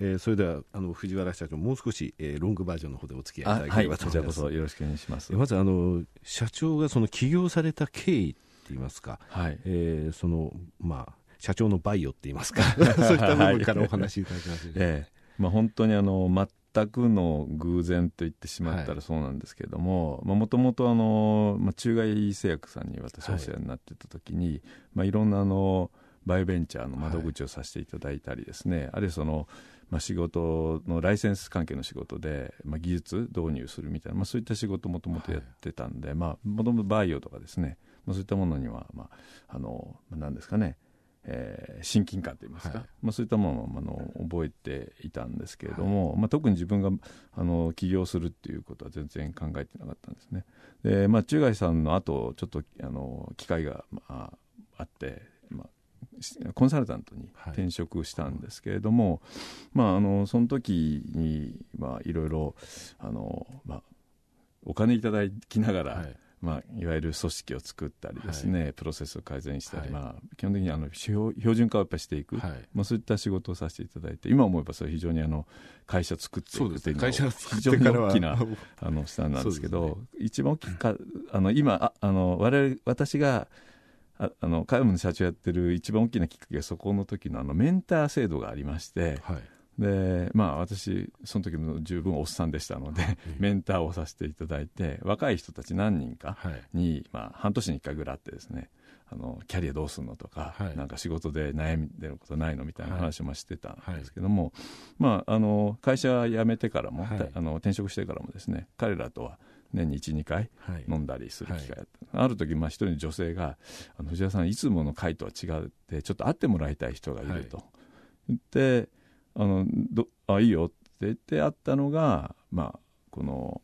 えー、それではあの藤原社長もう少し、えー、ロングバージョンの方でお付き合いいただければと思います、はい、こちらこそよろしくお願いします。まずあの社長がその起業された経緯って言いますか、はい。えー、そのまあ社長のバイオって言いますか。そういった部分からお話しいただけます。ええ。まあ、本当にあの全くの偶然と言ってしまったらそうなんですけれどももともと中外製薬さんに私お世話になってた時に、はいまあ、いろんなあのバイオベンチャーの窓口をさせていただいたりですね、はい、あるいはその、まあ、仕事のライセンス関係の仕事で、まあ、技術導入するみたいな、まあ、そういった仕事もともとやってたんで、もともとバイオとかですね、まあ、そういったものには、まあ、あの何ですかねえー、親近感といいますか、はい、まあ、そういったものをあの覚えていたんですけれども、はい、まあ、特に自分があの起業するっていうことは全然考えてなかったんですね。で、まあ、中外さんの後ちょっとあの機会が、まあ、あって、まあ、コンサルタントに転職したんですけれども、はい、まあ、あのその時に、まあ、いろいろあの、まあ、お金いただきながら、まあ、いわゆる組織を作ったりですね、はい、プロセスを改善したり、はい、まあ、基本的にあの標準化をやっぱしていく、はい、まあ、そういった仕事をさせていただいて今思えばそれ非常にあの会社作っていくというのは。非常に大きなあのスタンなんですけど、ね、一番大きかあの今ああの我々私がああのカイムの社長やってる一番大きなきっかけはそこの時のあのメンター制度がありまして、はい。でまあ私その時も十分おっさんでしたので、メンターをさせていただいて若い人たち何人かに、はい、まあ、半年に1回ぐらいあってですねあのキャリアどうするのとか、はい、なんか仕事で悩んでることないのみたいな話もしてたんですけども、はい、まあ、あの会社辞めてからも、あの転職してからもですね彼らとは年に12回飲んだりする機会があった、ある時まあ一人の女性があの藤原さんいつもの会とは違ってちょっと会ってもらいたい人がいると。言って、あのどあいいよって言ってあったのが、まあ、この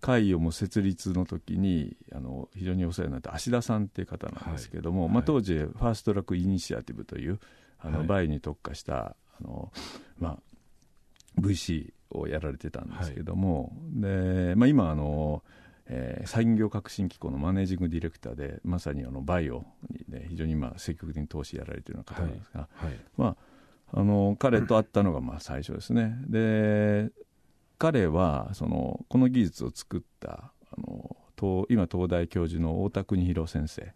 カイオム設立の時にあの非常にお世話になった芦田さんっていう方なんですけども、はい、まあ、当時、 Fast Track Initiative というあの、はい、バイに特化したあの、まあ、VC をやられてたんですけども、はい、でまあ、今あの、えー、産業革新機構のマネージングディレクターでまさにあのバイオに、ね、非常に今積極的に投資やられているような方なんですが、まああの彼と会ったのがまあ最初ですね。で彼はそのこの技術を作ったあの今東大教授の太田邦弘先生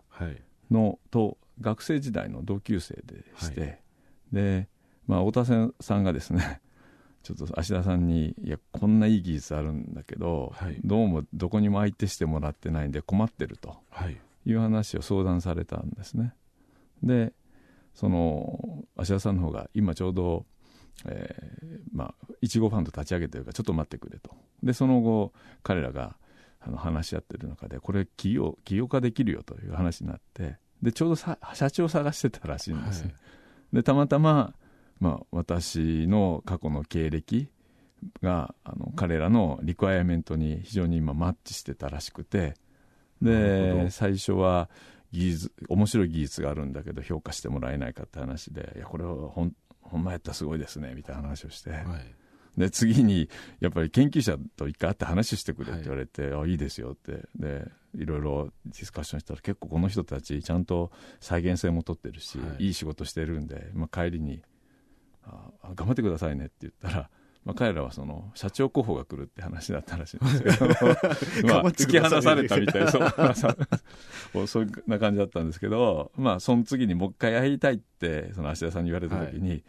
の、はい、と学生時代の同級生でして、はい、で、まあ、太田さんがですねちょっと芦田さんに「いやこんないい技術あるんだけど、はい、どうもどこにも相手してもらってないんで困ってる」とい。う話を相談されたんですね。でその芦田さんの方が今ちょうど、えー、まあいちごファンド立ち上げてるからちょっと待ってくれと。でその後彼らがあの話し合ってる中でこれ企業起業化できるよという話になってでちょうどさ社長を探してたらしいんですはい、でたまたま、まあ、私の過去の経歴があの彼らのリクワイアメントに非常に今マッチしてたらしくてで最初は技術面白い技術があるんだけど評価してもらえないかって話でいやこれはほんほんまやったらすごいですねみたいな話をして、はい、で次にやっぱり研究者と一回会って話してくれって言われて、はい、あいいですよって。でいろいろディスカッションしたら結構この人たちちゃんと再現性も取ってるし、はい、いい仕事してるんで、まあ、帰りにあ「頑張ってくださいね」って言ったら まあ、彼らはその社長候補が来るって話だったらしいんですけど まあ、突き放されたみたいそう そんな感じだったんですけど、まあ、その次にもう一回会いたいってその芦田さんに言われた時に、はい、い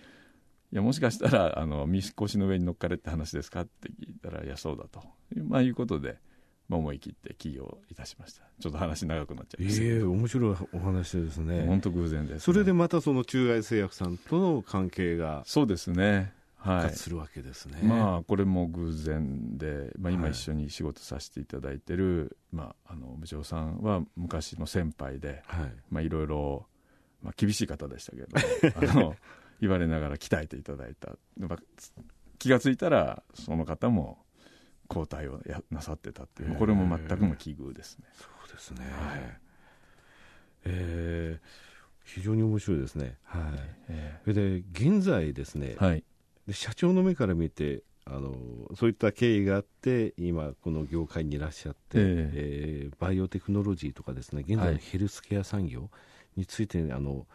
やもしかしたらあのみこしの上に乗っかれって話ですかって聞いたらいやそうだと、まあ、いうことで。まあ、思い切って起業いたしました。ちょっと話長くなっちゃいました。ええー、面白いお話ですね。本当偶然です、ね、それでまたその中外製薬さんとの関係がそうですね。復活するわけですね、はい、まあこれも偶然で、まあ、今一緒に仕事させていただいてる、まあ、あの部長さんは昔の先輩で、はい。まあ、いろいろ、まあ、厳しい方でしたけどあの 言われながら鍛えていただいた、まあ、気が付いたらその方も交代をやなさってたっていう。これも全くの奇遇ですね。そうですね、はい、えー、非常に面白いですね。はい。えー、で現在ですね、はい、で社長の目から見てあのそういった経緯があって今この業界にいらっしゃって、えー、えー、バイオテクノロジーとかですね現在のヘルスケア産業について、あの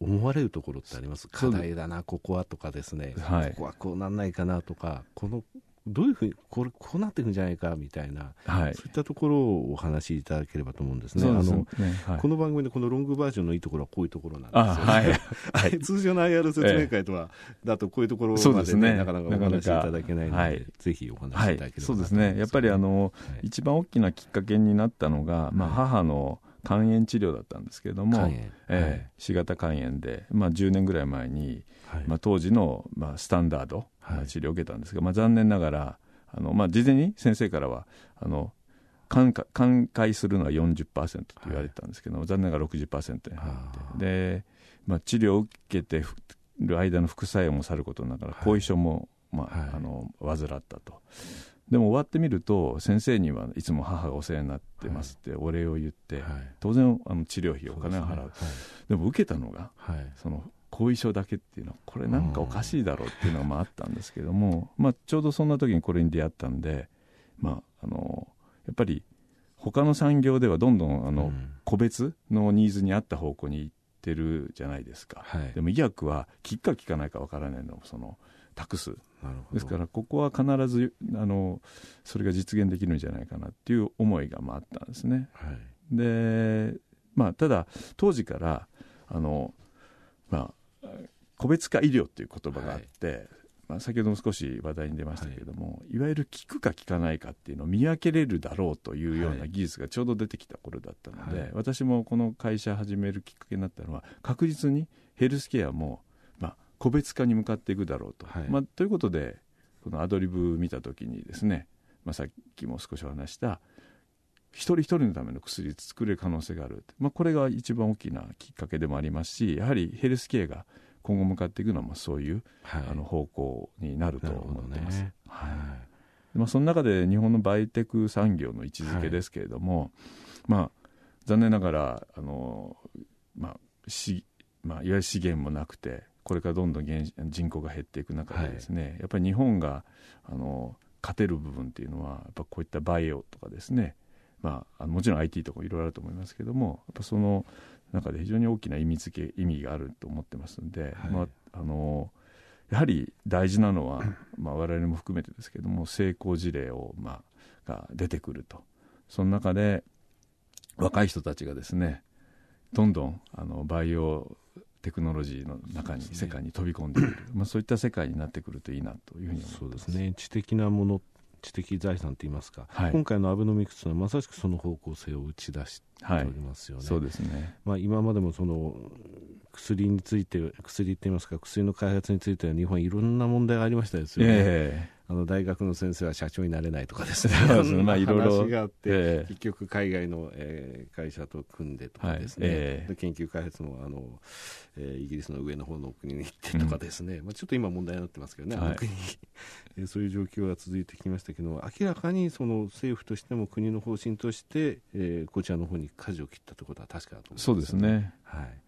思われるところってあります。課題だな、ここはとかですね、はい、ここはこうなんないかなとか、このどういうふうにこれこうなっていくんじゃないかみたいな、はい、そういったところをお話しいただければと思うんですね。あの、はい、この番組でこのロングバージョンのいいところはこういうところなんですよ、ね、はい、通常の IR 説明会とは、だとこういうところまで、ね、なかなかお話しいただけないので、はい、ぜひお話しいただければそうですね。やっぱりあの、一番大きなきっかけになったのが、まあ母の肝炎治療だったんですけれども、えー、C 型肝炎で、まあ、10年ぐらい前に、まあ、当時の、まあ、スタンダード、治療を受けたんですが、まあ、残念ながらあの、まあ、事前に先生からはあの寛解するのは40%と言われてたんですけど、はい、残念ながら60%に入って。で、まあ、治療を受けてる間の副作用もさることながら後遺症も、まあ、はい、あの患ったと。でも終わってみると先生にはいつも母がお世話になってますってお礼を言って、はい、当然あの治療費お金を払う、ね。はい、でも受けたのが、はい、その後遺症だけっていうのはこれなんかおかしいだろうっていうのがまああったんですけども、まあ、ちょうどそんな時にこれに出会ったんで、まあ、あのやっぱり他の産業ではどんどんあの、個別のニーズに合った方向に行ってるじゃないですか、はい、でも医薬は効くか効かないかわからないのをその託す。ですからここは必ずあのそれが実現できるんじゃないかなっていう思いがまああったんですね。はい、でまあただ当時からあのまあ個別化医療っていう言葉があって、はい、まあ、先ほども少し話題に出ましたけれども、はい、いわゆる効くか効かないかっていうのを見分けれるだろうというような技術がちょうど出てきた頃だったので、はい、私もこの会社始めるきっかけになったのは確実にヘルスケアも、まあ、個別化に向かっていくだろうと。まあ、ということでこのアドリブ見た時にですね、まあ、さっきも少しお話した一人一人のための薬作れる可能性がある、まあ、これが一番大きなきっかけでもありますしやはりヘルスケアが今後向かっていくのはまあそういう、はい、あの方向になると思ってます。ね、はい。まあ、その中で日本のバイテク産業の位置づけですけれども、はい、まあ、残念ながらあの、まあしまあ、いわゆる資源もなくてこれからどんどん人口が減っていく中でですね、はい、やっぱり日本があの勝てる部分っていうのはやっぱこういったバイオとかですね、まあ、もちろん IT とかいろいろあると思いますけどもやっぱその中で非常に大きな意味付け意味があると思ってますんで、はい、まあ、あのやはり大事なのは、まあ、我々も含めてですけども成功事例を、まあ、が出てくると。その中で若い人たちがですねどんどんあのバイオテクノロジーの中に、世界に飛び込んでくる、まあ、そういった世界になってくるといいなというふうに思います。そうですね。知的なもの知的財産といいますか、はい、今回のアベノミクスはまさしくその方向性を打ち出しておりますよね。はい、そうですね。まあ、今までもその薬について薬って言いますか薬の開発については日本いろんな問題がありましたですよね。えーあの大学の先生は社長になれないとかですね、まあ、いろいろ。話があって、えー、結局、海外の、えー、会社と組んでとかですね、はいえ。ー、で研究開発もあの、えー、イギリスの上の方の国に行ってとかですね、うん、まあ、ちょっと今、問題になってますけどね、はい、国に。そういう状況が続いてきましたけど、明らかにその政府としても国の方針として、えー、こちらの方に舵を切ったということは確かだと思います、そうですね。はい。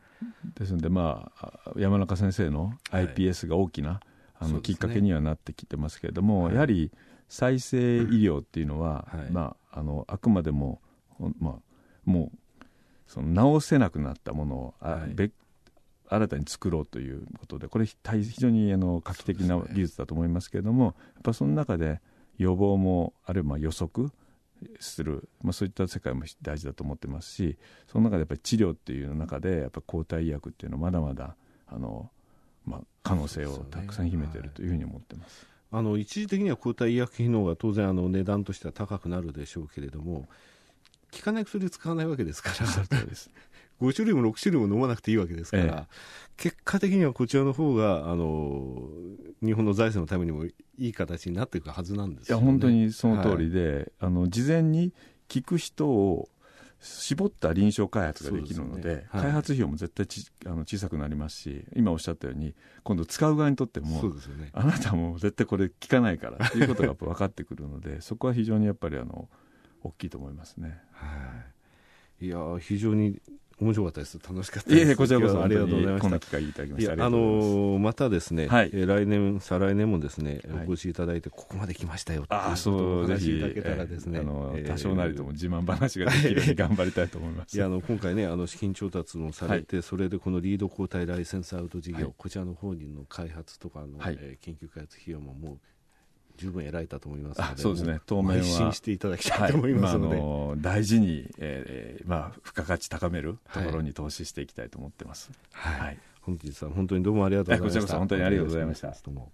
ですので、まあ、山中先生の iPS が大きな、はいあの、きっかけにはなってきてますけれども、はい、やはり再生医療っていうのは、はい、まあ、あのあくまでも、まあ、もうその治せなくなったものを、はい、別新たに作ろうということでこれ非常にあの画期的な技術だと思いますけれども、ね、やっぱその中で予防もあるいは予測する、まあ、そういった世界も大事だと思ってますしその中でやっぱり治療っていう中でやっぱ抗体医薬っていうのはまだまだあのまあ、可能性をたくさん秘めているというふうに思ってます。あの一時的には抗体医薬品の方が当然あの値段としては高くなるでしょうけれども効かない薬使わないわけですから。そうです。5種類も6種類も飲まなくていいわけですから、ええ、結果的にはこちらの方があの日本の財政のためにもいい形になっていくはずなんです、ね、いや本当にその通りで、はい、あの事前に効く人を絞った臨床開発ができるので、ね。はい、開発費用も絶対ちあの小さくなりますし今おっしゃったように今度使う側にとっても、ね、あなたも絶対これ効かないからということがやっぱ分かってくるので そこは非常にやっぱりあの大きいと思いますね。はい、いや非常に面白かったです。楽しかったです。いえ、こちらこそありがとうございました。こんな機会いただきました。あのー、またですね、はい、えー、来年、再来年もですね、はい、お越しいただいて、ここまで来ましたよっていうことをお話しいただけたらですね、あのー、多少なりとも自慢話ができるように頑張りたいと思います。いや、あの、今回ね、あの、資金調達もされて、はい、それでこのリード交代ライセンスアウト事業、こちらの方にの開発とかの、はい、えー、研究開発費用ももう、十分得られたと思いますので、そうですね、当面は。信していただきたいと思いますので、はいまあ、の大事に、えーまあ、付加価値高めるところに投資していきたいと思ってます。はい、はい、本日は本当にどうもありがとうございました。こちらこそ本当にありがとうございました。どうも